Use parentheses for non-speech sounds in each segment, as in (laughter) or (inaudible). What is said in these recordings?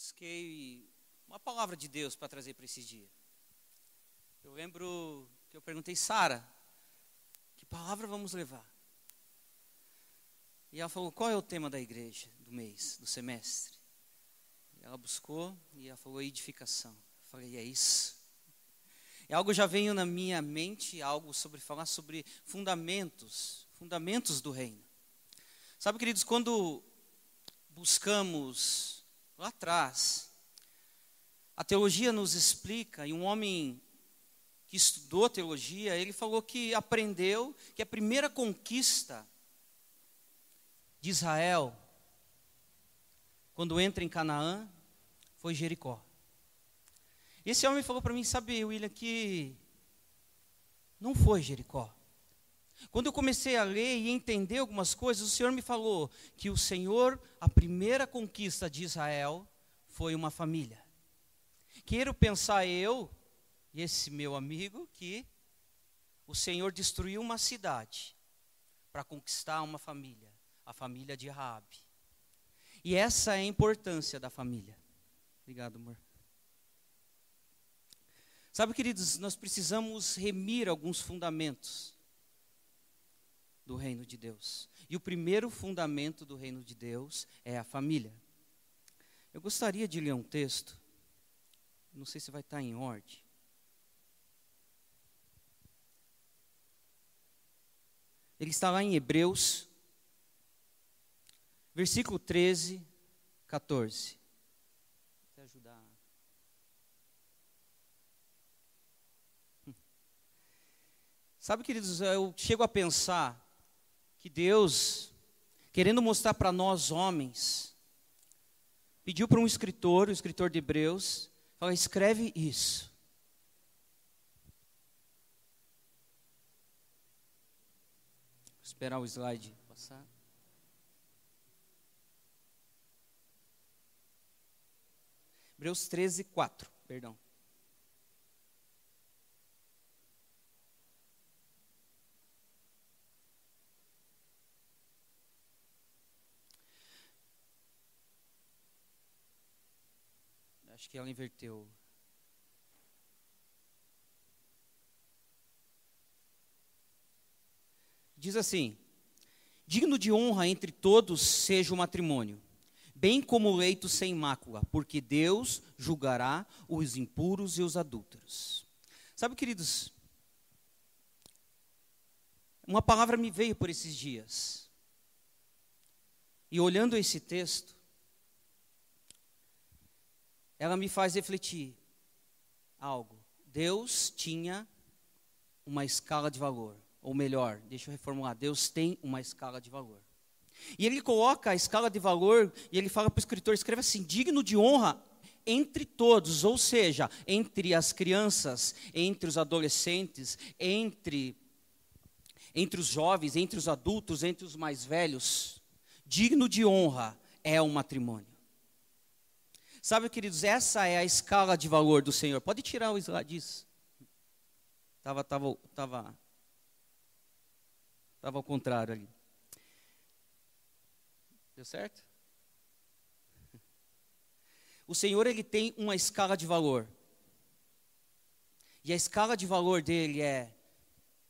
busquei uma palavra de Deus para trazer para esse dia. Eu lembro que eu perguntei, Sara, que palavra vamos levar? E ela falou, qual é o tema da igreja, do mês, do semestre? E ela buscou e ela falou, edificação. Eu falei, é isso. E algo já veio na minha mente, algo sobre falar sobre fundamentos, fundamentos do reino. Sabe, queridos, quando buscamos lá atrás, a teologia nos explica, e um homem que estudou teologia, ele falou que aprendeu que a primeira conquista de Israel, quando entra em Canaã, foi Jericó. Esse homem falou para mim, sabe, William, que não foi Jericó. Quando eu comecei a ler e entender algumas coisas, o Senhor me falou que o Senhor, a primeira conquista de Israel, foi uma família. Quero pensar eu e esse meu amigo que o Senhor destruiu uma cidade para conquistar uma família, a família de Raabe. E essa é a importância da família. Obrigado, amor. Sabe, queridos, nós precisamos remir alguns fundamentos do reino de Deus. E o primeiro fundamento do reino de Deus é a família. Eu gostaria de ler um texto, não sei se vai estar em ordem. Ele está lá em Hebreus, versículo 13, 14. Vou ajudar. Sabe, queridos, eu chego a pensar que Deus, querendo mostrar para nós homens, pediu para um escritor, o escritor de Hebreus, escreve isso. esperar o slide passar. Hebreus 13, 4, perdão. Acho que ela inverteu. Diz assim: Digno de honra entre todos seja o matrimônio, bem como o leito sem mácula, porque Deus julgará os impuros e os adúlteros. Sabe, queridos, uma palavra me veio por esses dias. E olhando esse texto, ela me faz refletir algo. Deus tinha uma escala de valor. Ou melhor, deixa eu reformular: Deus tem uma escala de valor. E ele coloca a escala de valor e ele fala para o escritor: escreve assim, digno de honra entre todos, ou seja, entre as crianças, entre os adolescentes, entre, entre os jovens, entre os adultos, entre os mais velhos. Digno de honra é o matrimônio. Sabe, queridos, essa é a escala de valor do Senhor. Pode tirar o slide disso. Estava, tava, tava Estava ao contrário ali. Deu certo? O Senhor ele tem uma escala de valor. E a escala de valor dele é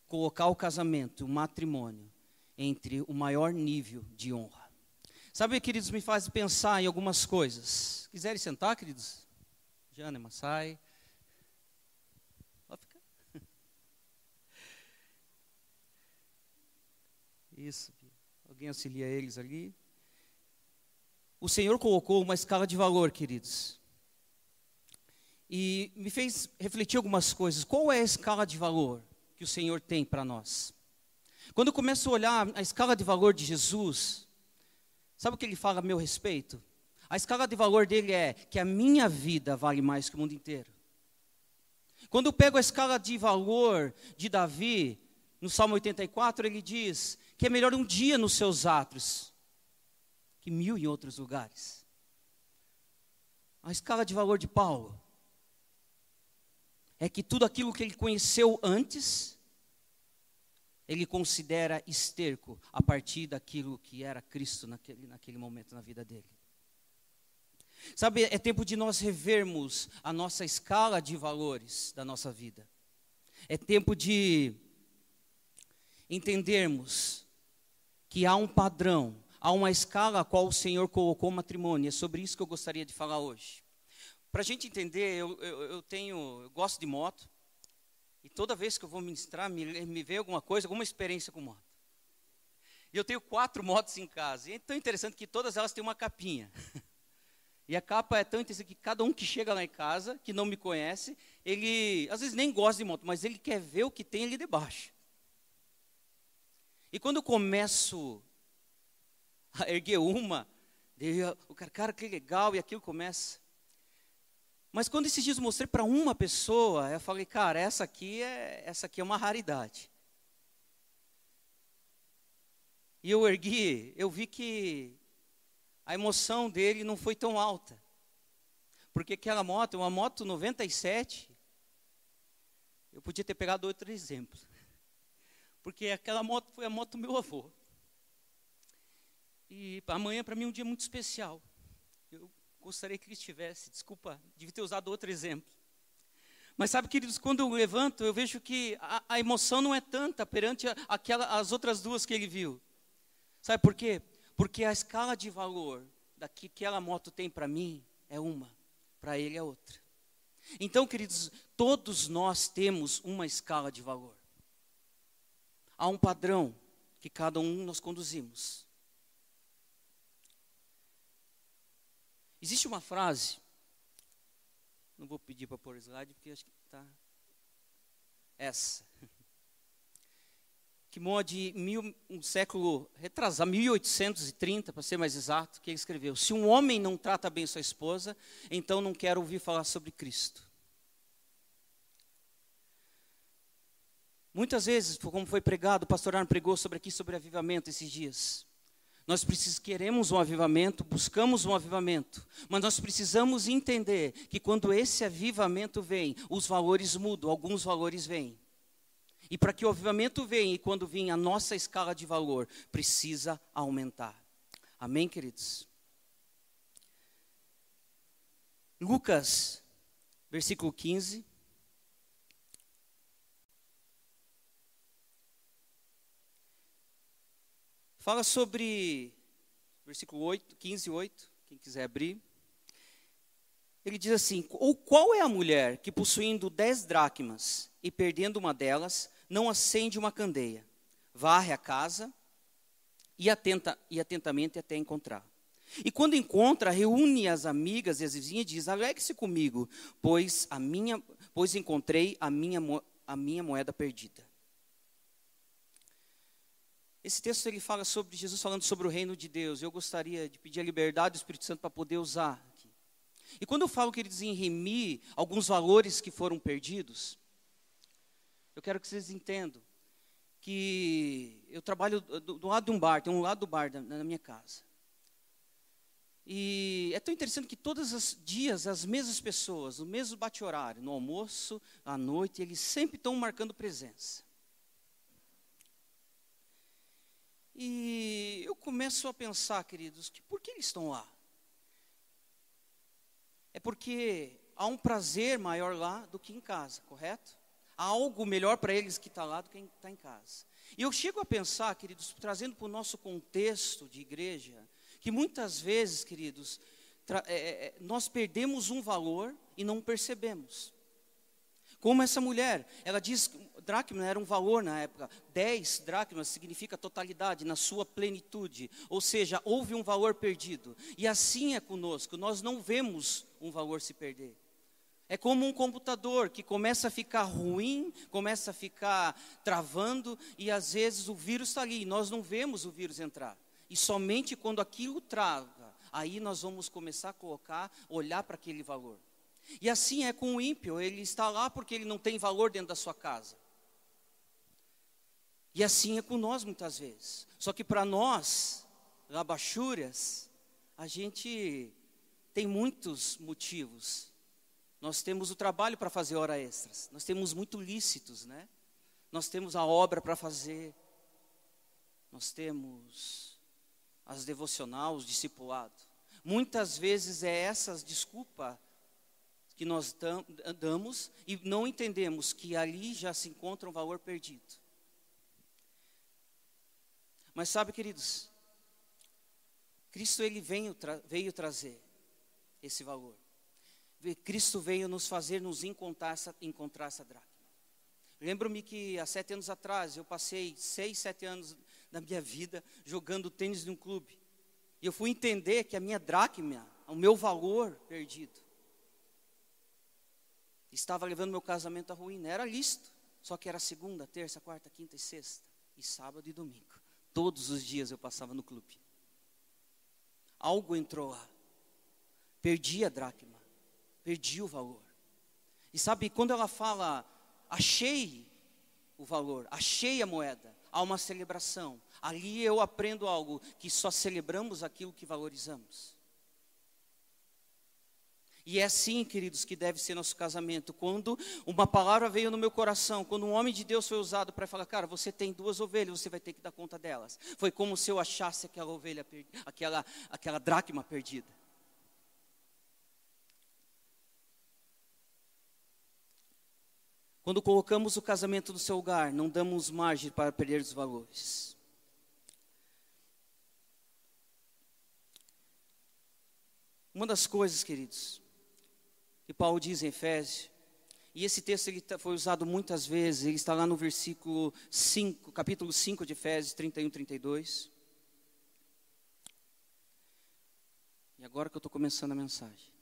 colocar o casamento, o matrimônio, entre o maior nível de honra. Sabe, queridos, me faz pensar em algumas coisas. Quiserem sentar, queridos? Jana, Massai. (laughs) Isso. Alguém auxilia eles ali? O Senhor colocou uma escala de valor, queridos. E me fez refletir algumas coisas. Qual é a escala de valor que o Senhor tem para nós? Quando eu começo a olhar a escala de valor de Jesus, sabe o que ele fala a meu respeito? A escala de valor dele é que a minha vida vale mais que o mundo inteiro. Quando eu pego a escala de valor de Davi, no Salmo 84, ele diz que é melhor um dia nos seus atos que mil em outros lugares. A escala de valor de Paulo é que tudo aquilo que ele conheceu antes, ele considera esterco a partir daquilo que era Cristo naquele, naquele momento na vida dele. Sabe, é tempo de nós revermos a nossa escala de valores da nossa vida. É tempo de entendermos que há um padrão, há uma escala a qual o Senhor colocou o matrimônio. É sobre isso que eu gostaria de falar hoje. Para a gente entender, eu, eu, eu, tenho, eu gosto de moto, e toda vez que eu vou ministrar, me, me vem alguma coisa, alguma experiência com moto. E eu tenho quatro (laughs) motos em casa, e é tão interessante que todas elas têm uma capinha. (laughs) E a capa é tão interessante que cada um que chega lá em casa, que não me conhece, ele às vezes nem gosta de moto, mas ele quer ver o que tem ali debaixo. E quando eu começo a erguer uma, o cara, cara, que legal, e aquilo começa. Mas quando esses dias eu mostrei para uma pessoa, eu falei, cara, essa aqui é, essa aqui é uma raridade. E eu ergui, eu vi que a emoção dele não foi tão alta. Porque aquela moto, uma moto 97, eu podia ter pegado outro exemplo. Porque aquela moto foi a moto do meu avô. E amanhã para mim é um dia muito especial. Gostaria que ele estivesse, desculpa, devia ter usado outro exemplo. Mas sabe, queridos, quando eu levanto, eu vejo que a, a emoção não é tanta perante a, aquela, as outras duas que ele viu. Sabe por quê? Porque a escala de valor que aquela moto tem para mim é uma, para ele é outra. Então, queridos, todos nós temos uma escala de valor. Há um padrão que cada um nós conduzimos. Existe uma frase, não vou pedir para pôr slide porque acho que está. Essa que de mil, um século retrasado, 1830, para ser mais exato, que ele escreveu: Se um homem não trata bem sua esposa, então não quero ouvir falar sobre Cristo. Muitas vezes, como foi pregado, o pastor Arno pregou sobre aqui sobre avivamento esses dias. Nós precisamos, queremos um avivamento, buscamos um avivamento, mas nós precisamos entender que quando esse avivamento vem, os valores mudam, alguns valores vêm. E para que o avivamento venha, e quando vir a nossa escala de valor, precisa aumentar. Amém, queridos? Lucas, versículo 15. Fala sobre, versículo 8, 15, 8, quem quiser abrir. Ele diz assim: Ou qual é a mulher que, possuindo dez dracmas e perdendo uma delas, não acende uma candeia, varre a casa e, atenta, e atentamente até encontrar. E quando encontra, reúne as amigas e as vizinhas e diz: Alegre-se comigo, pois, a minha, pois encontrei a minha, a minha moeda perdida. Esse texto ele fala sobre Jesus falando sobre o reino de Deus. Eu gostaria de pedir a liberdade do Espírito Santo para poder usar aqui. E quando eu falo que ele diz em remir alguns valores que foram perdidos, eu quero que vocês entendam que eu trabalho do, do lado de um bar, tem um lado do bar da, na minha casa. E é tão interessante que todos os dias as mesmas pessoas, o mesmo bate-horário, no almoço, à noite, eles sempre estão marcando presença. E eu começo a pensar, queridos, que por que eles estão lá? É porque há um prazer maior lá do que em casa, correto? algo melhor para eles que está lá do que está em casa. E eu chego a pensar, queridos, trazendo para o nosso contexto de igreja, que muitas vezes, queridos, é, é, é, nós perdemos um valor e não percebemos. Como essa mulher, ela diz dracma era um valor na época, 10 dracmas significa totalidade, na sua plenitude, ou seja, houve um valor perdido. E assim é conosco, nós não vemos um valor se perder. É como um computador que começa a ficar ruim, começa a ficar travando e às vezes o vírus está ali e nós não vemos o vírus entrar. E somente quando aquilo trava, aí nós vamos começar a colocar, olhar para aquele valor. E assim é com o ímpio, ele está lá porque ele não tem valor dentro da sua casa. E assim é com nós muitas vezes. Só que para nós, labachúrias, a gente tem muitos motivos nós temos o trabalho para fazer hora extras. Nós temos muito lícitos, né? Nós temos a obra para fazer. Nós temos as devocional, os discipulado. Muitas vezes é essas desculpa que nós damos e não entendemos que ali já se encontra um valor perdido. Mas sabe, queridos, Cristo ele veio, tra veio trazer esse valor. Cristo veio nos fazer nos encontrar essa, encontrar essa dracma. Lembro-me que há sete anos atrás eu passei seis, sete anos da minha vida jogando tênis em um clube. E eu fui entender que a minha dracma, o meu valor perdido, estava levando meu casamento à ruína. Era listo, só que era segunda, terça, quarta, quinta e sexta, e sábado e domingo. Todos os dias eu passava no clube. Algo entrou lá. Perdi a dracma, perdi o valor. E sabe, quando ela fala, achei o valor, achei a moeda, há uma celebração. Ali eu aprendo algo que só celebramos aquilo que valorizamos. E é assim, queridos, que deve ser nosso casamento. Quando uma palavra veio no meu coração, quando um homem de Deus foi usado para falar, cara, você tem duas ovelhas, você vai ter que dar conta delas. Foi como se eu achasse aquela ovelha, aquela, aquela dracma perdida. Quando colocamos o casamento no seu lugar, não damos margem para perder os valores. Uma das coisas, queridos, que Paulo diz em Efésios, e esse texto ele tá, foi usado muitas vezes, ele está lá no versículo 5, capítulo 5 de Efésios 31 e 32. E agora que eu estou começando a mensagem.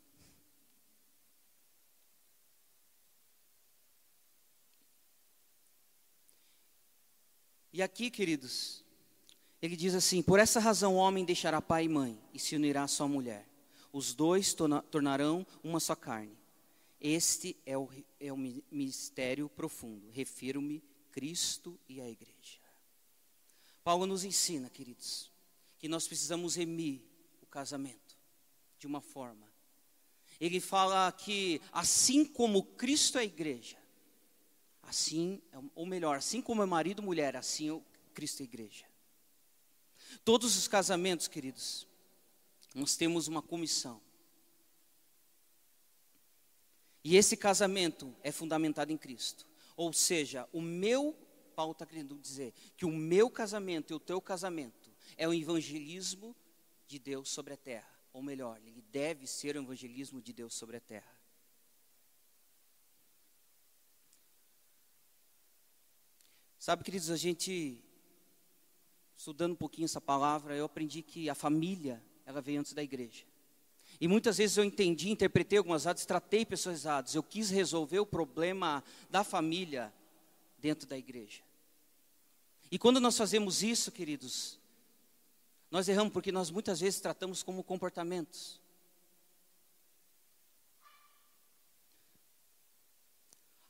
E aqui, queridos, ele diz assim: Por essa razão o homem deixará pai e mãe e se unirá à sua mulher. Os dois tornarão uma só carne. Este é o, é o mistério profundo. Refiro-me Cristo e a igreja. Paulo nos ensina, queridos, que nós precisamos remir o casamento de uma forma. Ele fala que assim como Cristo é a igreja, assim, ou melhor, assim como é marido e mulher, assim é Cristo é a igreja. Todos os casamentos, queridos, nós temos uma comissão. E esse casamento é fundamentado em Cristo. Ou seja, o meu, Paulo está querendo dizer, que o meu casamento e o teu casamento é o evangelismo de Deus sobre a terra. Ou melhor, ele deve ser o evangelismo de Deus sobre a terra. Sabe, queridos, a gente, estudando um pouquinho essa palavra, eu aprendi que a família, ela veio antes da igreja. E muitas vezes eu entendi, interpretei algumas atos, tratei pessoas erradas. Eu quis resolver o problema da família dentro da igreja. E quando nós fazemos isso, queridos, nós erramos porque nós muitas vezes tratamos como comportamentos.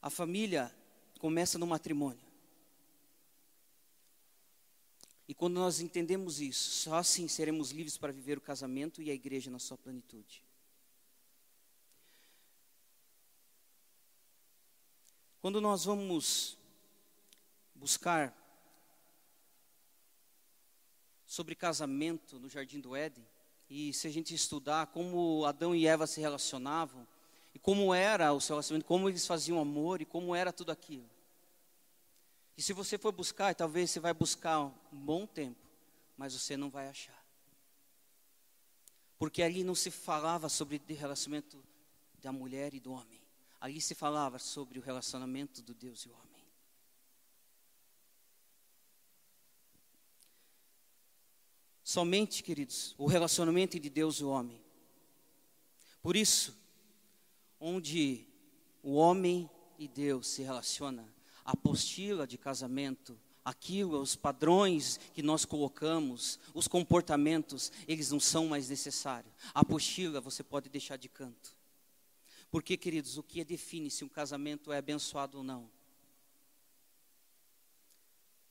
A família começa no matrimônio. E quando nós entendemos isso, só assim seremos livres para viver o casamento e a igreja na sua plenitude. Quando nós vamos buscar sobre casamento no jardim do Éden, e se a gente estudar como Adão e Eva se relacionavam, e como era o seu relacionamento, como eles faziam amor e como era tudo aquilo. E se você for buscar, talvez você vai buscar um bom tempo, mas você não vai achar. Porque ali não se falava sobre o relacionamento da mulher e do homem. Ali se falava sobre o relacionamento do Deus e o homem. Somente, queridos, o relacionamento entre Deus e o homem. Por isso, onde o homem e Deus se relacionam, apostila de casamento, aquilo, os padrões que nós colocamos, os comportamentos, eles não são mais necessários. A apostila você pode deixar de canto. Porque, queridos, o que define se um casamento é abençoado ou não?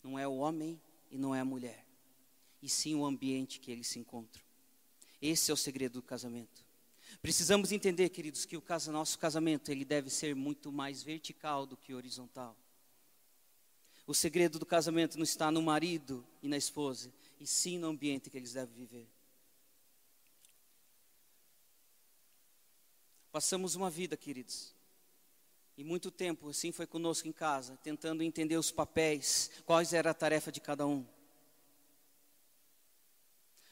Não é o homem e não é a mulher, e sim o ambiente que eles se encontram. Esse é o segredo do casamento. Precisamos entender, queridos, que o nosso casamento ele deve ser muito mais vertical do que horizontal. O segredo do casamento não está no marido e na esposa, e sim no ambiente que eles devem viver. Passamos uma vida, queridos, e muito tempo assim foi conosco em casa, tentando entender os papéis, quais era a tarefa de cada um.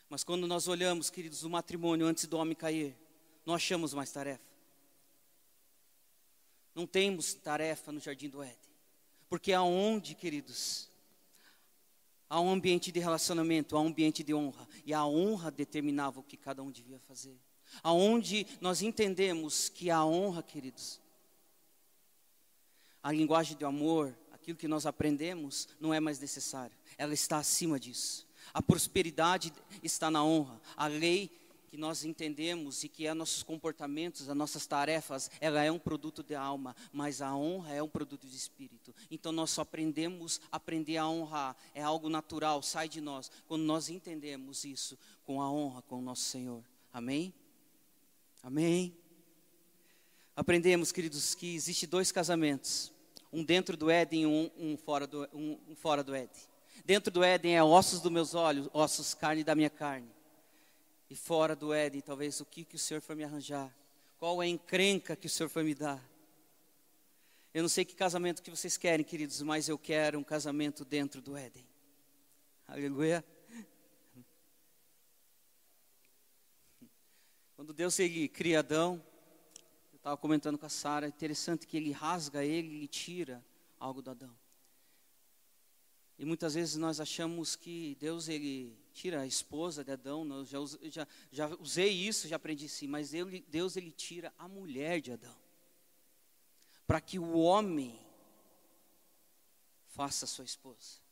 Mas quando nós olhamos, queridos, o matrimônio antes do homem cair, não achamos mais tarefa. Não temos tarefa no jardim do Éden. Porque aonde, queridos, há um ambiente de relacionamento, há um ambiente de honra, e a honra determinava o que cada um devia fazer. Aonde nós entendemos que a honra, queridos, a linguagem do amor, aquilo que nós aprendemos, não é mais necessário. Ela está acima disso. A prosperidade está na honra. A lei que nós entendemos e que é nossos comportamentos, as nossas tarefas, ela é um produto da alma, mas a honra é um produto de espírito. Então nós só aprendemos a aprender a honrar, é algo natural, sai de nós, quando nós entendemos isso com a honra com o nosso Senhor. Amém? Amém. Aprendemos, queridos, que existe dois casamentos um dentro do Éden e um, um, fora do, um, um fora do Éden. Dentro do Éden é ossos dos meus olhos, ossos, carne da minha carne. E fora do Éden, talvez o que, que o Senhor foi me arranjar? Qual é a encrenca que o Senhor foi me dar? Eu não sei que casamento que vocês querem, queridos, mas eu quero um casamento dentro do Éden. Aleluia. Quando Deus ele cria Adão, Estava comentando com a Sara, interessante que ele rasga ele e tira algo do Adão. E muitas vezes nós achamos que Deus ele tira a esposa de Adão, eu já, já, já usei isso, já aprendi sim, mas Deus ele tira a mulher de Adão. Para que o homem faça sua esposa.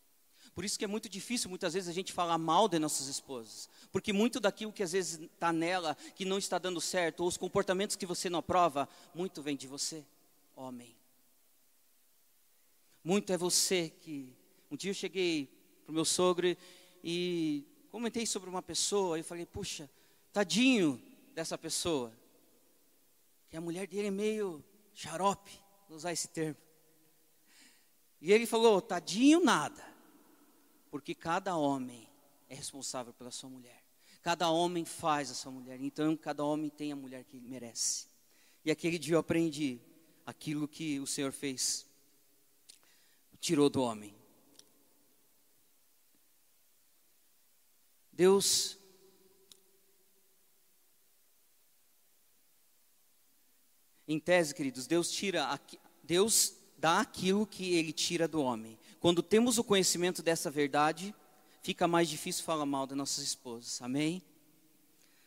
Por isso que é muito difícil muitas vezes a gente falar mal de nossas esposas. Porque muito daquilo que às vezes está nela, que não está dando certo, ou os comportamentos que você não aprova, muito vem de você, homem. Muito é você que. Um dia eu cheguei para o meu sogro e comentei sobre uma pessoa e falei, puxa, tadinho dessa pessoa. Que a mulher dele é meio xarope, vou usar esse termo. E ele falou, tadinho nada. Porque cada homem é responsável pela sua mulher. Cada homem faz a sua mulher. Então, cada homem tem a mulher que ele merece. E aquele dia eu aprendi aquilo que o Senhor fez. Tirou do homem. Deus Em tese, queridos, Deus tira Deus dá aquilo que ele tira do homem. Quando temos o conhecimento dessa verdade, fica mais difícil falar mal das nossas esposas. Amém?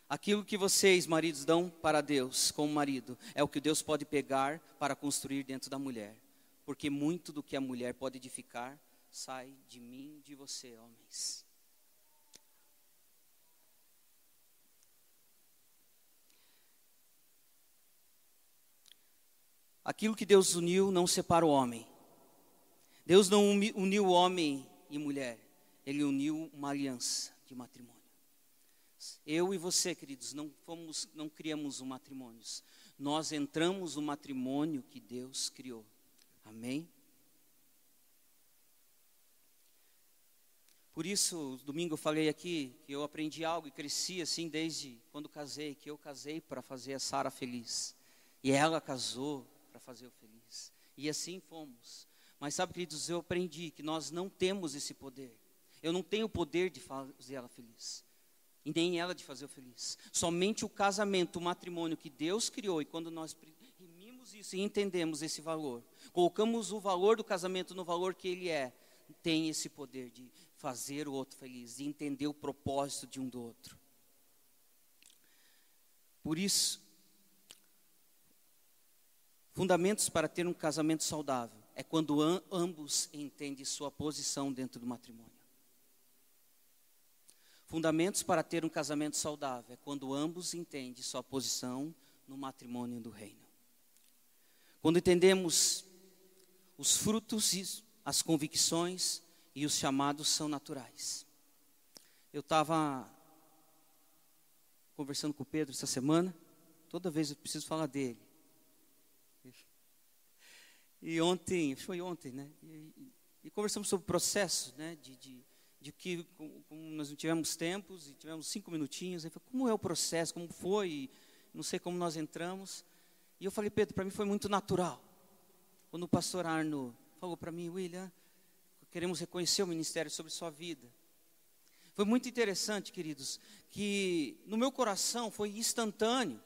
Aquilo que vocês, maridos, dão para Deus como marido, é o que Deus pode pegar para construir dentro da mulher. Porque muito do que a mulher pode edificar sai de mim, de você, homens. Aquilo que Deus uniu não separa o homem. Deus não uniu homem e mulher, Ele uniu uma aliança de matrimônio. Eu e você, queridos, não fomos, não criamos um matrimônio. Nós entramos no matrimônio que Deus criou. Amém? Por isso, domingo eu falei aqui que eu aprendi algo e cresci assim desde quando casei, que eu casei para fazer a Sara feliz. E ela casou para fazer o feliz. E assim fomos. Mas sabe, queridos, eu aprendi que nós não temos esse poder. Eu não tenho o poder de fazer ela feliz. E nem ela de fazer o feliz. Somente o casamento, o matrimônio que Deus criou, e quando nós rimimos isso e entendemos esse valor, colocamos o valor do casamento no valor que ele é, tem esse poder de fazer o outro feliz, de entender o propósito de um do outro. Por isso, fundamentos para ter um casamento saudável é quando ambos entendem sua posição dentro do matrimônio. Fundamentos para ter um casamento saudável é quando ambos entendem sua posição no matrimônio do reino. Quando entendemos os frutos, as convicções e os chamados são naturais. Eu estava conversando com o Pedro essa semana, toda vez eu preciso falar dele. E ontem, foi ontem, né? E, e conversamos sobre o processo, né? De, de, de que como, nós não tivemos tempos e tivemos cinco minutinhos. Ele falou, como é o processo, como foi? Não sei como nós entramos. E eu falei, Pedro, para mim foi muito natural. Quando o pastor Arno falou para mim, William, queremos reconhecer o ministério sobre sua vida. Foi muito interessante, queridos, que no meu coração foi instantâneo.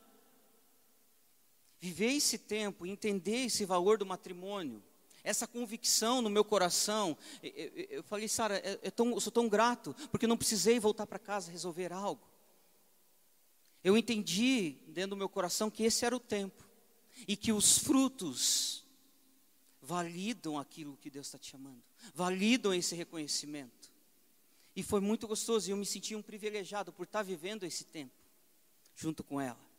Viver esse tempo, entender esse valor do matrimônio, essa convicção no meu coração. Eu, falei, Sara, é, é eu sou tão grato, porque não precisei voltar para casa resolver algo. Eu entendi dentro do meu coração que esse era o tempo e que os frutos validam aquilo que Deus está te chamando, validam esse reconhecimento. E foi muito gostoso e eu me senti um privilegiado por estar vivendo esse tempo junto com ela.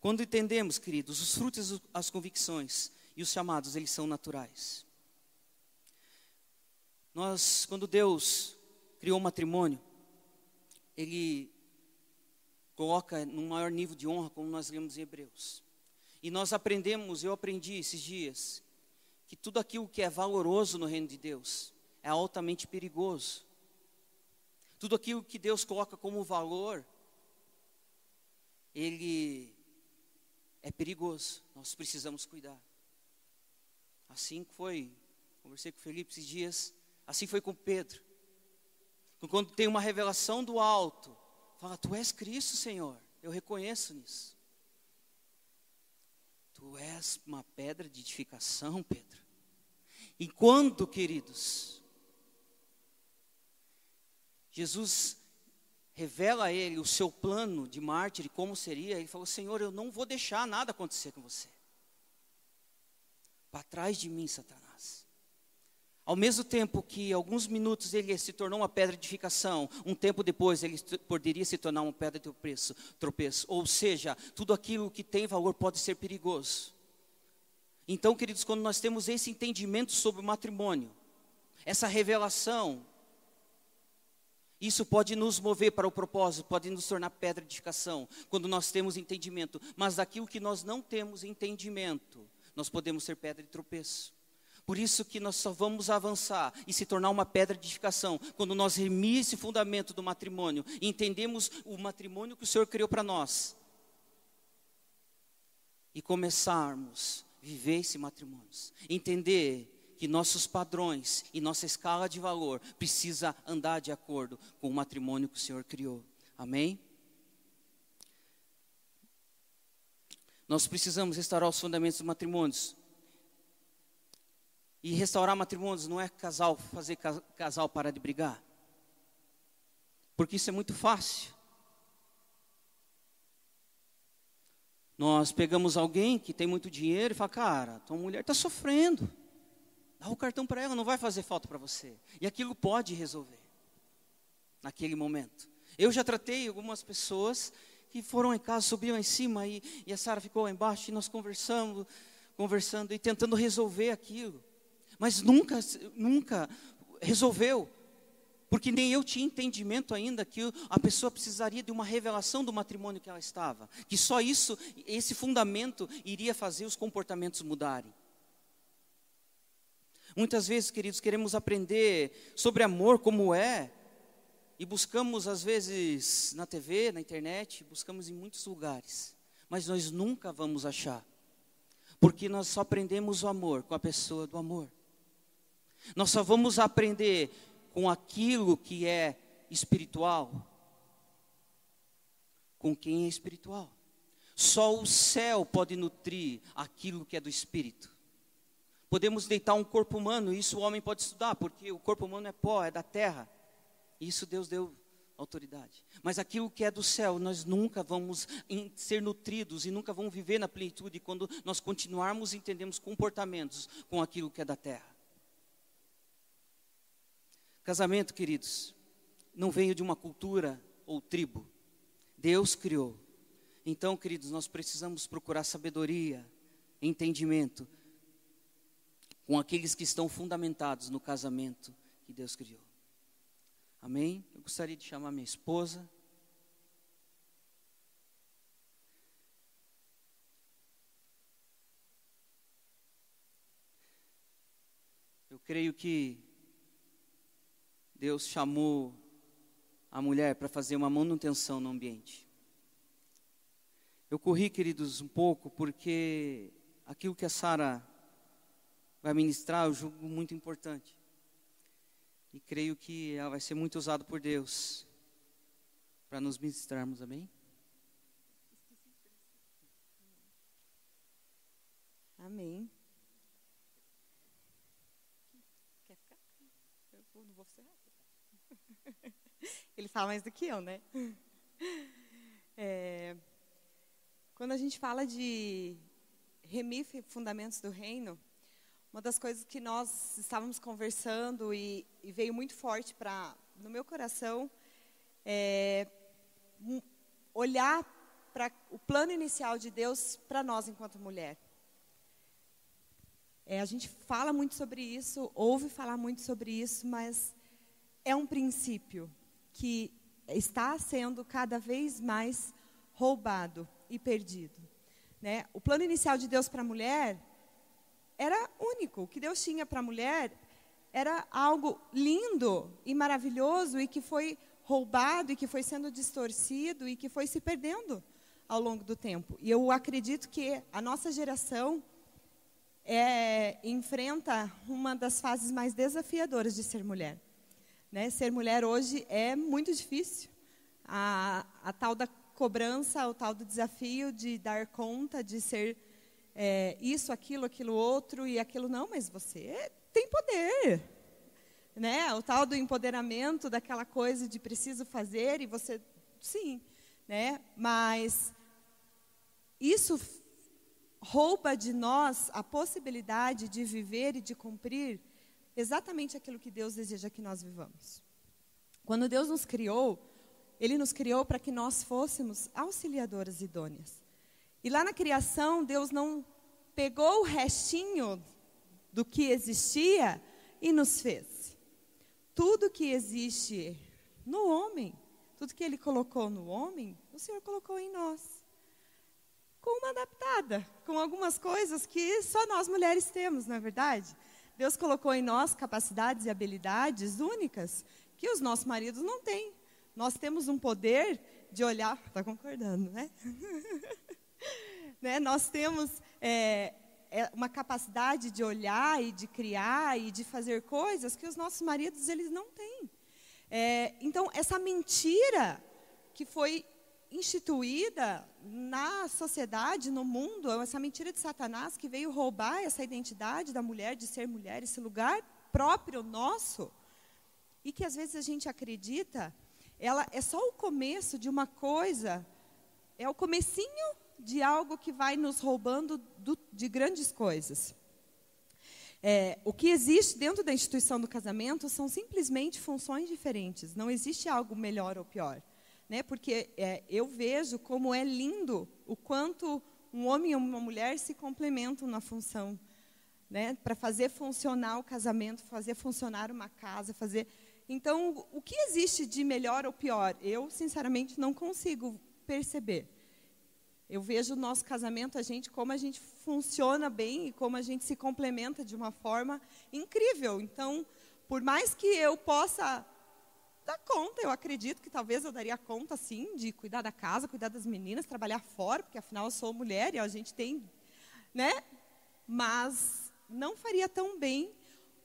Quando entendemos, queridos, os frutos, as convicções e os chamados, eles são naturais. Nós, quando Deus criou o matrimônio, Ele coloca num maior nível de honra, como nós lemos em Hebreus. E nós aprendemos, eu aprendi esses dias, que tudo aquilo que é valoroso no reino de Deus é altamente perigoso. Tudo aquilo que Deus coloca como valor, ele é perigoso. Nós precisamos cuidar. Assim foi, conversei com Felipe esses dias, assim foi com Pedro. Quando tem uma revelação do alto, fala: Tu és Cristo, Senhor, eu reconheço nisso. Tu és uma pedra de edificação, Pedro. E quando, queridos, Jesus revela a ele o seu plano de mártir, como seria, ele falou: Senhor, eu não vou deixar nada acontecer com você. Para trás de mim, Satanás. Ao mesmo tempo que alguns minutos ele se tornou uma pedra de edificação, um tempo depois ele poderia se tornar uma pedra de tropeço, tropeço. Ou seja, tudo aquilo que tem valor pode ser perigoso. Então, queridos, quando nós temos esse entendimento sobre o matrimônio, essa revelação, isso pode nos mover para o propósito, pode nos tornar pedra de edificação, quando nós temos entendimento. Mas daquilo que nós não temos entendimento, nós podemos ser pedra de tropeço. Por isso que nós só vamos avançar e se tornar uma pedra de edificação quando nós remir esse fundamento do matrimônio e entendemos o matrimônio que o Senhor criou para nós. E começarmos a viver esse matrimônio. Entender que nossos padrões e nossa escala de valor precisa andar de acordo com o matrimônio que o Senhor criou. Amém? Nós precisamos restaurar os fundamentos dos matrimônios. E restaurar matrimônios não é casal fazer casal parar de brigar. Porque isso é muito fácil. Nós pegamos alguém que tem muito dinheiro e fala, cara, tua mulher está sofrendo. Dá o cartão para ela, não vai fazer falta para você. E aquilo pode resolver naquele momento. Eu já tratei algumas pessoas que foram em casa, subiram em cima e, e a Sara ficou lá embaixo e nós conversando, conversando e tentando resolver aquilo. Mas nunca, nunca resolveu. Porque nem eu tinha entendimento ainda que a pessoa precisaria de uma revelação do matrimônio que ela estava. Que só isso, esse fundamento, iria fazer os comportamentos mudarem. Muitas vezes, queridos, queremos aprender sobre amor como é, e buscamos, às vezes, na TV, na internet, buscamos em muitos lugares. Mas nós nunca vamos achar. Porque nós só aprendemos o amor com a pessoa do amor. Nós só vamos aprender com aquilo que é espiritual com quem é espiritual. Só o céu pode nutrir aquilo que é do espírito. Podemos deitar um corpo humano, isso o homem pode estudar, porque o corpo humano é pó, é da terra. Isso Deus deu autoridade. Mas aquilo que é do céu, nós nunca vamos ser nutridos e nunca vamos viver na plenitude quando nós continuarmos entendemos comportamentos com aquilo que é da terra. Casamento, queridos, não veio de uma cultura ou tribo. Deus criou. Então, queridos, nós precisamos procurar sabedoria, entendimento com aqueles que estão fundamentados no casamento que Deus criou. Amém? Eu gostaria de chamar minha esposa. Eu creio que Deus chamou a mulher para fazer uma manutenção no ambiente. Eu corri, queridos, um pouco, porque aquilo que a Sara vai ministrar eu julgo muito importante. E creio que ela vai ser muito usada por Deus para nos ministrarmos, amém? Amém. Quer ficar? Eu não vou ser (laughs) Ele fala mais do que eu, né? É, quando a gente fala de remir fundamentos do reino, uma das coisas que nós estávamos conversando e, e veio muito forte para no meu coração é olhar para o plano inicial de Deus para nós enquanto mulher. É, a gente fala muito sobre isso, ouve falar muito sobre isso, mas é um princípio que está sendo cada vez mais roubado e perdido. Né? O plano inicial de Deus para a mulher era único. O que Deus tinha para a mulher era algo lindo e maravilhoso e que foi roubado e que foi sendo distorcido e que foi se perdendo ao longo do tempo. E eu acredito que a nossa geração é, enfrenta uma das fases mais desafiadoras de ser mulher. Né? Ser mulher hoje é muito difícil. A, a tal da cobrança, o tal do desafio de dar conta, de ser é, isso, aquilo, aquilo outro e aquilo não, mas você tem poder. Né? O tal do empoderamento, daquela coisa de preciso fazer e você, sim, né? Mas isso rouba de nós a possibilidade de viver e de cumprir exatamente aquilo que Deus deseja que nós vivamos. Quando Deus nos criou, Ele nos criou para que nós fôssemos auxiliadoras idôneas. E lá na criação, Deus não pegou o restinho do que existia e nos fez. Tudo que existe no homem, tudo que Ele colocou no homem, o Senhor colocou em nós com uma adaptada, com algumas coisas que só nós mulheres temos, não é verdade? Deus colocou em nós capacidades e habilidades únicas que os nossos maridos não têm. Nós temos um poder de olhar, está concordando, né? (laughs) (laughs) né? Nós temos é, é, uma capacidade de olhar e de criar e de fazer coisas que os nossos maridos eles não têm. É, então essa mentira que foi instituída na sociedade, no mundo, essa mentira de Satanás que veio roubar essa identidade da mulher, de ser mulher, esse lugar próprio nosso, e que às vezes a gente acredita, ela é só o começo de uma coisa, é o comecinho de algo que vai nos roubando do, de grandes coisas. É, o que existe dentro da instituição do casamento são simplesmente funções diferentes. Não existe algo melhor ou pior né? Porque é, eu vejo como é lindo o quanto um homem e uma mulher se complementam na função, né? Para fazer funcionar o casamento, fazer funcionar uma casa, fazer. Então, o que existe de melhor ou pior? Eu, sinceramente, não consigo perceber. Eu vejo o nosso casamento, a gente, como a gente funciona bem e como a gente se complementa de uma forma incrível. Então, por mais que eu possa dar conta. Eu acredito que talvez eu daria conta, sim, de cuidar da casa, cuidar das meninas, trabalhar fora, porque afinal eu sou mulher e a gente tem, né? Mas não faria tão bem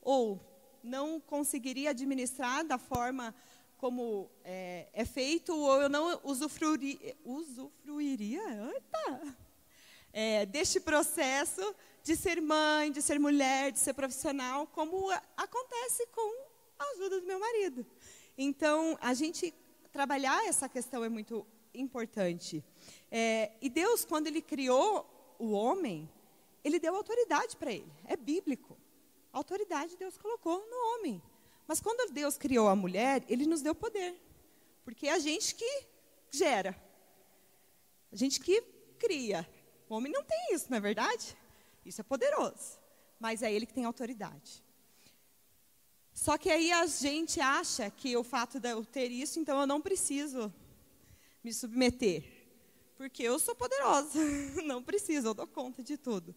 ou não conseguiria administrar da forma como é, é feito ou eu não usufruiria, usufruiria eita, é, deste processo de ser mãe, de ser mulher, de ser profissional, como acontece com a ajuda do meu marido. Então, a gente trabalhar essa questão é muito importante. É, e Deus, quando Ele criou o homem, Ele deu autoridade para ele. É bíblico. A autoridade Deus colocou no homem. Mas quando Deus criou a mulher, Ele nos deu poder. Porque é a gente que gera. A gente que cria. O homem não tem isso, não é verdade? Isso é poderoso. Mas é ele que tem autoridade. Só que aí a gente acha que o fato de eu ter isso, então eu não preciso me submeter. Porque eu sou poderosa, (laughs) não preciso, eu dou conta de tudo.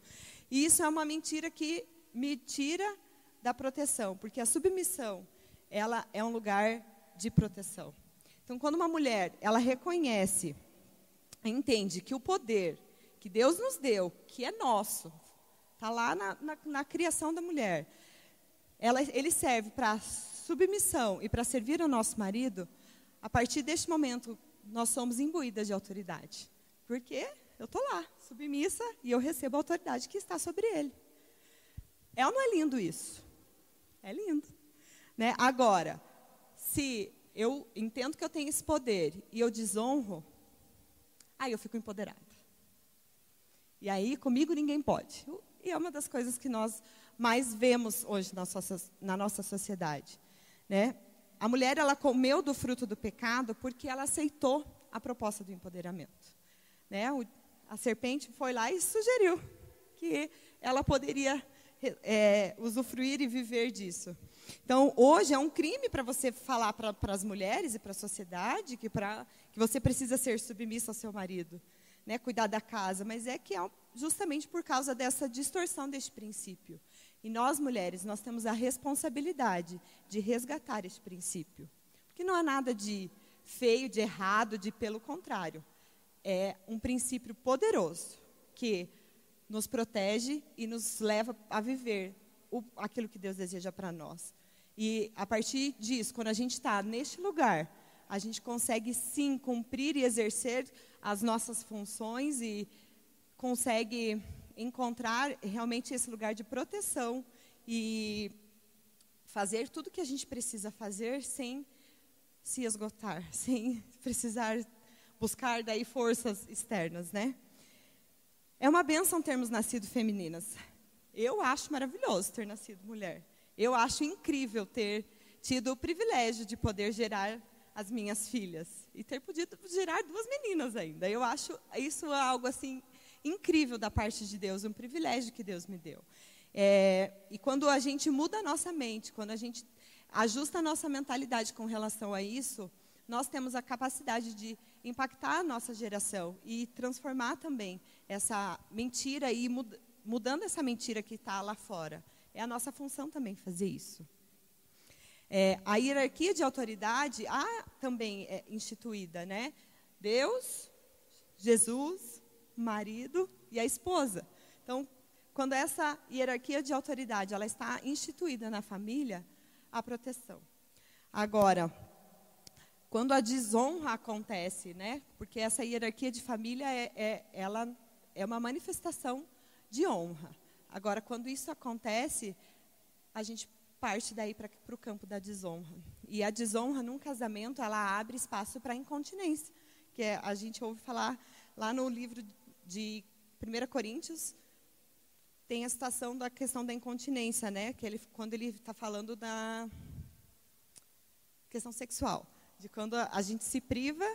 E isso é uma mentira que me tira da proteção, porque a submissão, ela é um lugar de proteção. Então, quando uma mulher, ela reconhece entende que o poder que Deus nos deu, que é nosso, está lá na, na, na, criação da mulher, ela, ele serve para submissão e para servir ao nosso marido, a partir deste momento nós somos imbuídas de autoridade. Porque eu estou lá, submissa, e eu recebo a autoridade que está sobre ele. É ou não é lindo isso? É lindo. Né? Agora, se eu entendo que eu tenho esse poder e eu desonro, aí eu fico empoderada. E aí comigo ninguém pode. E é uma das coisas que nós mais vemos hoje na nossa, na nossa sociedade. Né? A mulher ela comeu do fruto do pecado porque ela aceitou a proposta do empoderamento. Né? O, a serpente foi lá e sugeriu que ela poderia é, usufruir e viver disso. Então, hoje é um crime para você falar para as mulheres e para a sociedade que, pra, que você precisa ser submissa ao seu marido, né, cuidar da casa, mas é que é justamente por causa dessa distorção deste princípio. E nós, mulheres, nós temos a responsabilidade de resgatar esse princípio. Porque não há nada de feio, de errado, de pelo contrário. É um princípio poderoso que nos protege e nos leva a viver o, aquilo que Deus deseja para nós. E a partir disso, quando a gente está neste lugar, a gente consegue sim cumprir e exercer as nossas funções e consegue encontrar realmente esse lugar de proteção e fazer tudo o que a gente precisa fazer sem se esgotar, (laughs) sem precisar buscar daí forças externas, né? É uma benção termos nascido femininas. Eu acho maravilhoso ter nascido mulher. Eu acho incrível ter tido o privilégio de poder gerar as minhas filhas e ter podido gerar duas meninas ainda. Eu acho isso algo assim incrível da parte de Deus, um privilégio que Deus me deu. É, e quando a gente muda a nossa mente, quando a gente ajusta a nossa mentalidade com relação a isso, nós temos a capacidade de impactar a nossa geração e transformar também essa mentira e mudando essa mentira que está lá fora. É a nossa função também fazer isso. É, a hierarquia de autoridade há também é, instituída, né? Deus, Jesus, marido e a esposa. Então, quando essa hierarquia de autoridade ela está instituída na família, há proteção. Agora, quando a desonra acontece, né? Porque essa hierarquia de família é, é ela é uma manifestação de honra. Agora, quando isso acontece, a gente parte daí para o campo da desonra. E a desonra num casamento, ela abre espaço para incontinência, que é, a gente ouve falar lá no livro de 1 Coríntios, tem a citação da questão da incontinência, né? Que ele, quando ele está falando da questão sexual, de quando a gente se priva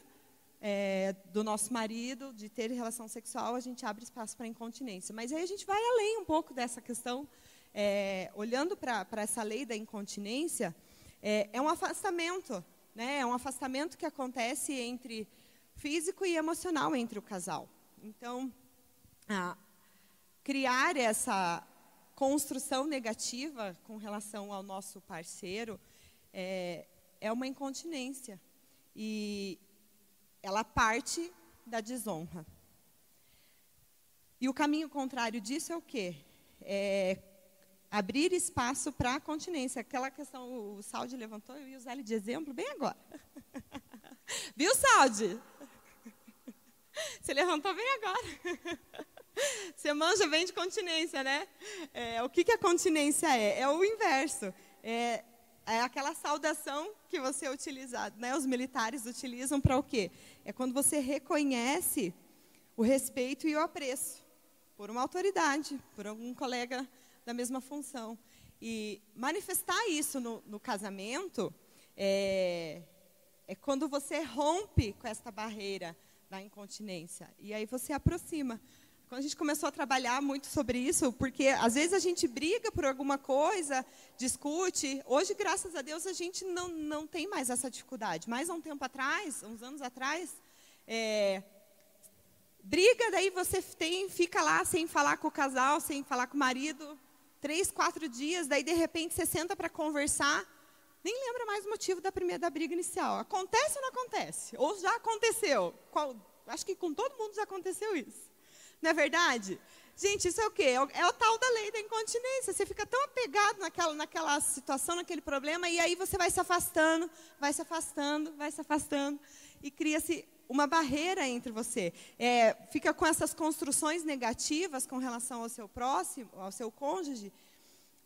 é, do nosso marido, de ter relação sexual, a gente abre espaço para incontinência. Mas aí a gente vai além um pouco dessa questão, é, olhando para essa lei da incontinência, é, é, um afastamento, né? é um afastamento que acontece entre físico e emocional entre o casal. Então, criar essa construção negativa com relação ao nosso parceiro é, é uma incontinência. E, ela parte da desonra. E o caminho contrário disso é o quê? É abrir espaço para a continência. Aquela questão, o Saldi levantou, eu ia usar ele de exemplo bem agora. (laughs) Viu, Saldi? Você levantou bem agora. (laughs) Você manja bem de continência, né? É, o que, que a continência é? É o inverso. É é aquela saudação que você utiliza, né? Os militares utilizam para o quê? É quando você reconhece o respeito e o apreço por uma autoridade, por algum colega da mesma função. E manifestar isso no, no casamento é, é quando você rompe com esta barreira da incontinência. E aí você aproxima. Quando a gente começou a trabalhar muito sobre isso, porque às vezes a gente briga por alguma coisa, discute. Hoje, graças a Deus, a gente não, não tem mais essa dificuldade. Mais há um tempo atrás, uns anos atrás, é, briga, daí você tem, fica lá sem falar com o casal, sem falar com o marido, três, quatro dias, daí de repente você senta para conversar, nem lembra mais o motivo da primeira da briga inicial. Acontece ou não acontece? Ou já aconteceu? Qual, Acho que com todo mundo já aconteceu isso. Não é verdade? Gente, isso é o quê? É o, é o tal da lei da incontinência. Você fica tão apegado naquela, naquela situação, naquele problema, e aí você vai se afastando, vai se afastando, vai se afastando, e cria-se uma barreira entre você. É, fica com essas construções negativas com relação ao seu próximo, ao seu cônjuge,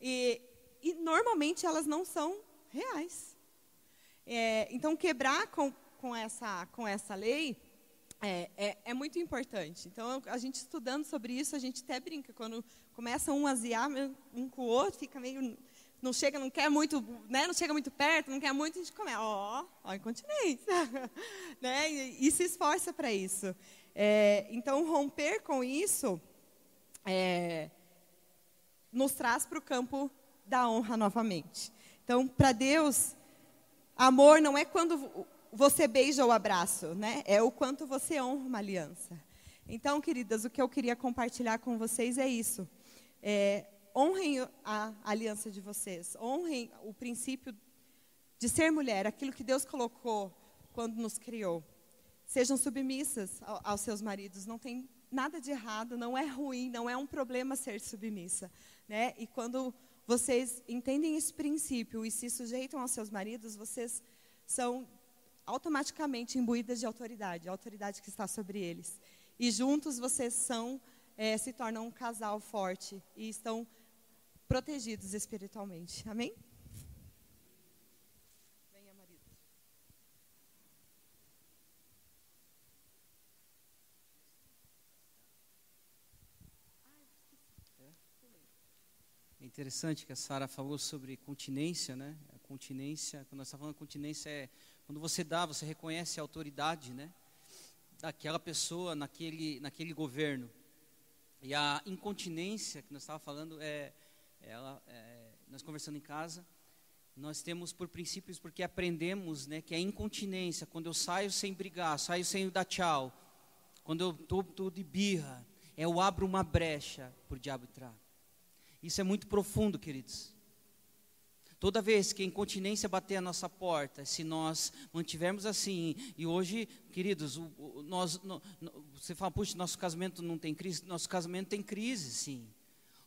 e, e normalmente elas não são reais. É, então, quebrar com, com, essa, com essa lei é, é, é, muito importante. Então, a gente estudando sobre isso, a gente até brinca. Quando começa um a ziar um com o outro, fica meio. Não chega, não quer muito, né? Não chega muito perto, não quer muito, a gente começa, ó, ó, incontinência. (laughs) né? E, e, se esforça para isso. É, então, romper com isso é, nos traz para o campo da honra novamente. Então, para Deus, amor não é quando você beija o abraço, né? É o quanto você honra uma aliança. Então, queridas, o que eu queria compartilhar com vocês é isso. É, honrem a aliança de vocês. Honrem o princípio de ser mulher, aquilo que Deus colocou quando nos criou. Sejam submissas aos seus maridos. Não tem nada de errado, não é ruim, não é um problema ser submissa. Né? E quando vocês entendem esse princípio e se sujeitam aos seus maridos, vocês são automaticamente imbuídas de autoridade, a autoridade que está sobre eles. E juntos vocês são, é, se tornam um casal forte e estão protegidos espiritualmente. Amém? Venha, marido. É interessante que a Sara falou sobre continência, né? A continência, quando nós estamos falando de continência, é quando você dá, você reconhece a autoridade, né? Daquela pessoa naquele, naquele governo. E a incontinência que nós estávamos falando é, ela, é, nós conversando em casa, nós temos por princípios porque aprendemos, né, que a incontinência, quando eu saio sem brigar, saio sem dar tchau, quando eu estou de birra, é eu abro uma brecha para o diabo entrar. Isso é muito profundo, queridos. Toda vez que a incontinência bater a nossa porta, se nós mantivermos assim, e hoje, queridos, o, o, nós, no, no, você fala, puxa, nosso casamento não tem crise, nosso casamento tem crise, sim.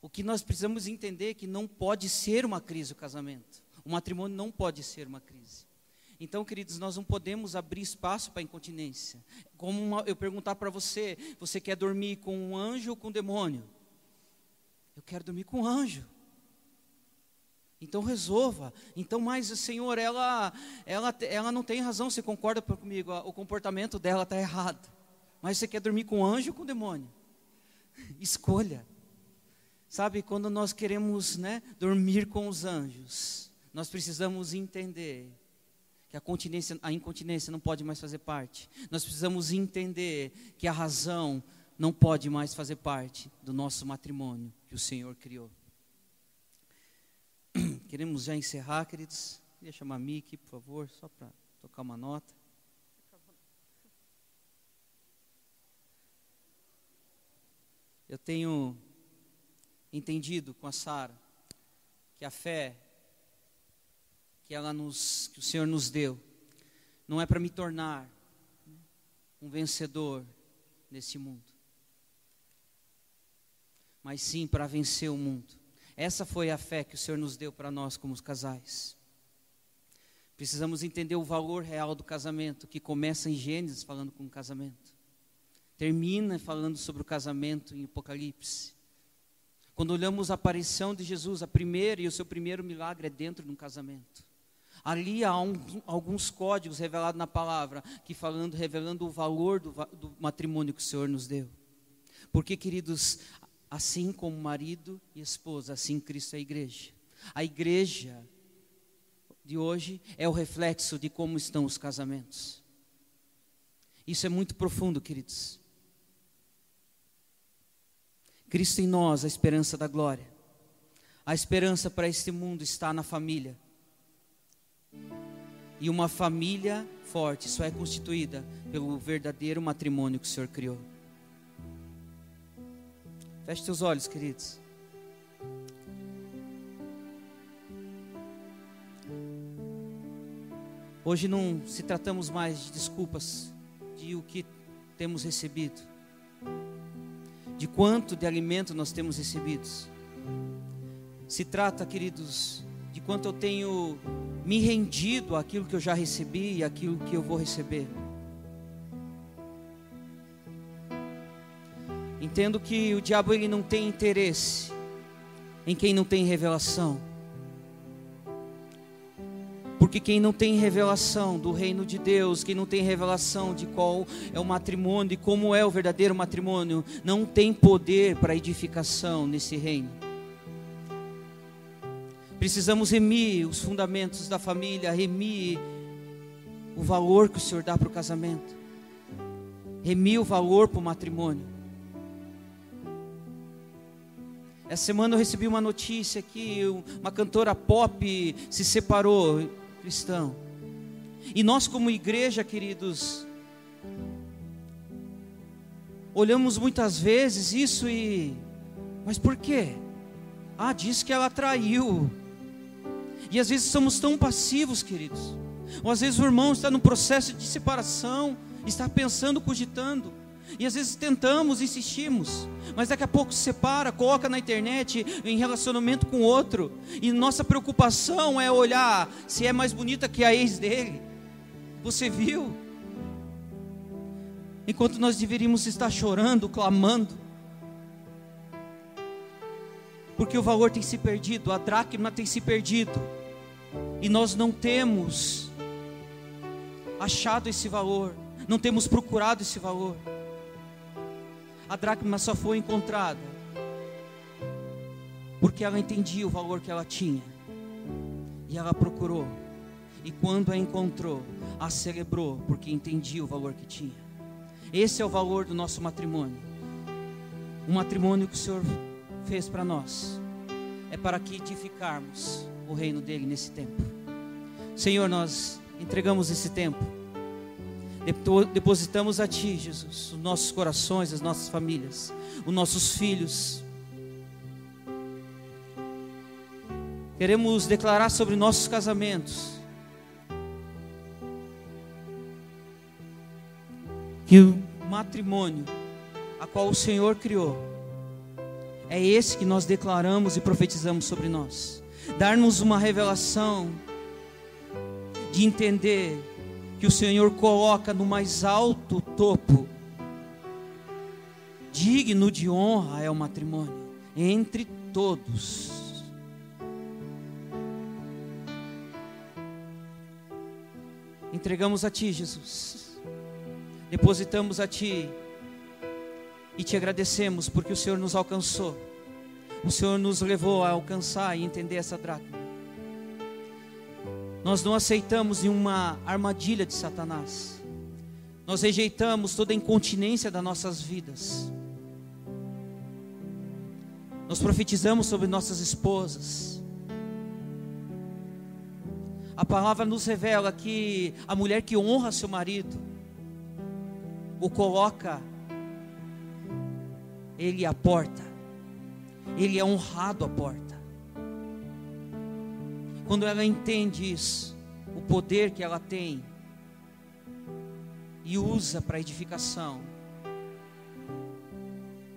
O que nós precisamos entender é que não pode ser uma crise o casamento. O matrimônio não pode ser uma crise. Então, queridos, nós não podemos abrir espaço para incontinência. Como uma, eu perguntar para você, você quer dormir com um anjo ou com um demônio? Eu quero dormir com um anjo. Então resolva. Então, mas Senhor, ela, ela, ela não tem razão. Você concorda comigo? O comportamento dela está errado. Mas você quer dormir com anjo ou com demônio? (laughs) Escolha. Sabe, quando nós queremos né, dormir com os anjos, nós precisamos entender que a, continência, a incontinência não pode mais fazer parte. Nós precisamos entender que a razão não pode mais fazer parte do nosso matrimônio que o Senhor criou. (clears throat) Queremos já encerrar, queridos. Queria chamar a Miki, por favor, só para tocar uma nota. Eu tenho entendido com a Sara que a fé que ela nos, que o Senhor nos deu, não é para me tornar um vencedor nesse mundo, mas sim para vencer o mundo. Essa foi a fé que o Senhor nos deu para nós como casais. Precisamos entender o valor real do casamento, que começa em Gênesis falando com o casamento. Termina falando sobre o casamento em Apocalipse. Quando olhamos a aparição de Jesus, a primeira e o seu primeiro milagre é dentro de um casamento. Ali há um, alguns códigos revelados na palavra, que falando, revelando o valor do, do matrimônio que o Senhor nos deu. Porque, queridos, Assim como marido e esposa, assim Cristo é a igreja. A igreja de hoje é o reflexo de como estão os casamentos. Isso é muito profundo, queridos. Cristo em nós, a esperança da glória. A esperança para este mundo está na família. E uma família forte só é constituída pelo verdadeiro matrimônio que o Senhor criou. Feche seus olhos, queridos. Hoje não se tratamos mais de desculpas de o que temos recebido, de quanto de alimento nós temos recebido. Se trata, queridos, de quanto eu tenho me rendido àquilo que eu já recebi e àquilo que eu vou receber. Entendo que o diabo ele não tem interesse em quem não tem revelação. Porque quem não tem revelação do reino de Deus, quem não tem revelação de qual é o matrimônio e como é o verdadeiro matrimônio, não tem poder para edificação nesse reino. Precisamos remir os fundamentos da família, remir o valor que o Senhor dá para o casamento, remir o valor para o matrimônio. Essa semana eu recebi uma notícia que uma cantora pop se separou, cristão. E nós, como igreja, queridos, olhamos muitas vezes isso e. Mas por quê? Ah, diz que ela traiu. E às vezes somos tão passivos, queridos. Ou às vezes o irmão está no processo de separação, está pensando, cogitando. E às vezes tentamos, insistimos, mas daqui a pouco se separa, coloca na internet em relacionamento com outro, e nossa preocupação é olhar se é mais bonita que a ex dele. Você viu? Enquanto nós deveríamos estar chorando, clamando, porque o valor tem se perdido, a dracma tem se perdido, e nós não temos achado esse valor, não temos procurado esse valor a dracma só foi encontrada porque ela entendia o valor que ela tinha. E ela procurou. E quando a encontrou, a celebrou porque entendia o valor que tinha. Esse é o valor do nosso matrimônio. O matrimônio que o Senhor fez para nós é para que edificarmos o reino dele nesse tempo. Senhor, nós entregamos esse tempo Depositamos a Ti, Jesus, os nossos corações, as nossas famílias, os nossos filhos. Queremos declarar sobre nossos casamentos que o matrimônio a qual o Senhor criou é esse que nós declaramos e profetizamos sobre nós. Dar-nos uma revelação de entender que o Senhor coloca no mais alto topo. Digno de honra é o matrimônio entre todos. Entregamos a Ti, Jesus. Depositamos a Ti e te agradecemos porque o Senhor nos alcançou. O Senhor nos levou a alcançar e entender essa dracma. Nós não aceitamos nenhuma armadilha de Satanás. Nós rejeitamos toda a incontinência das nossas vidas. Nós profetizamos sobre nossas esposas. A palavra nos revela que a mulher que honra seu marido, o coloca, ele à porta, ele é honrado à porta. Quando ela entende isso, o poder que ela tem e usa para edificação,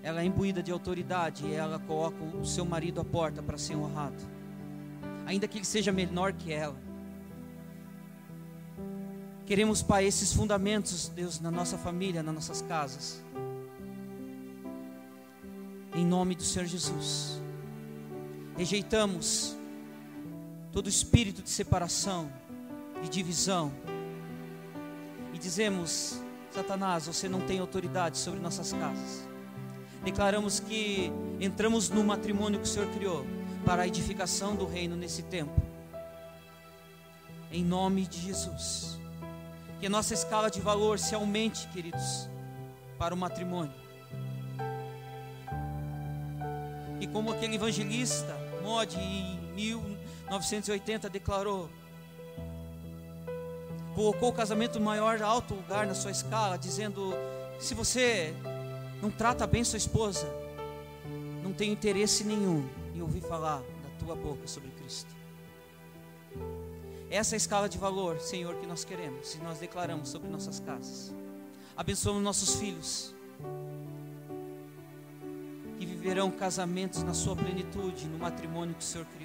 ela é imbuída de autoridade e ela coloca o seu marido à porta para ser honrado, ainda que ele seja menor que ela. Queremos, Pai, esses fundamentos, Deus, na nossa família, nas nossas casas. Em nome do Senhor Jesus. Rejeitamos todo espírito de separação, de divisão. E dizemos: Satanás, você não tem autoridade sobre nossas casas. Declaramos que entramos no matrimônio que o Senhor criou para a edificação do reino nesse tempo. Em nome de Jesus. Que a nossa escala de valor se aumente, queridos, para o matrimônio. E como aquele evangelista, Mode, em mil 1980 declarou, colocou o casamento no maior alto lugar na sua escala, dizendo: se você não trata bem sua esposa, não tem interesse nenhum em ouvir falar da tua boca sobre Cristo. Essa é a escala de valor, Senhor, que nós queremos e nós declaramos sobre nossas casas. Abençoamos nossos filhos. Que viverão casamentos na sua plenitude, no matrimônio que o Senhor criou.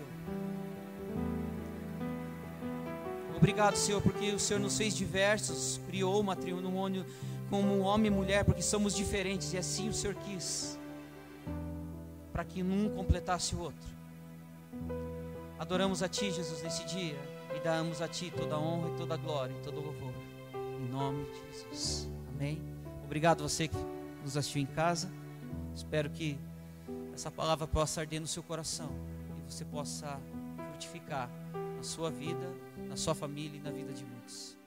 Obrigado, Senhor, porque o Senhor nos fez diversos, criou o matrimônio como homem e mulher, porque somos diferentes e assim o Senhor quis, para que um completasse o outro. Adoramos a Ti, Jesus, nesse dia e damos a Ti toda a honra e toda a glória e todo o louvor. Em nome de Jesus. Amém. Obrigado você que nos assistiu em casa. Espero que essa palavra possa arder no seu coração e você possa frutificar na sua vida, na sua família e na vida de muitos.